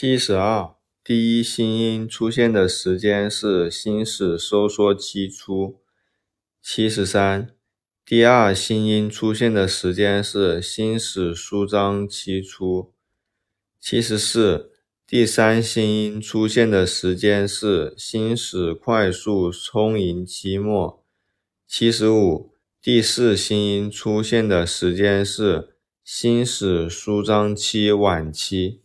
七十二第一心音出现的时间是心室收缩期初。七十三第二心音出现的时间是心室舒张期初。七十四第三心音出现的时间是心室快速充盈期末。七十五第四心音出现的时间是心室舒张期晚期。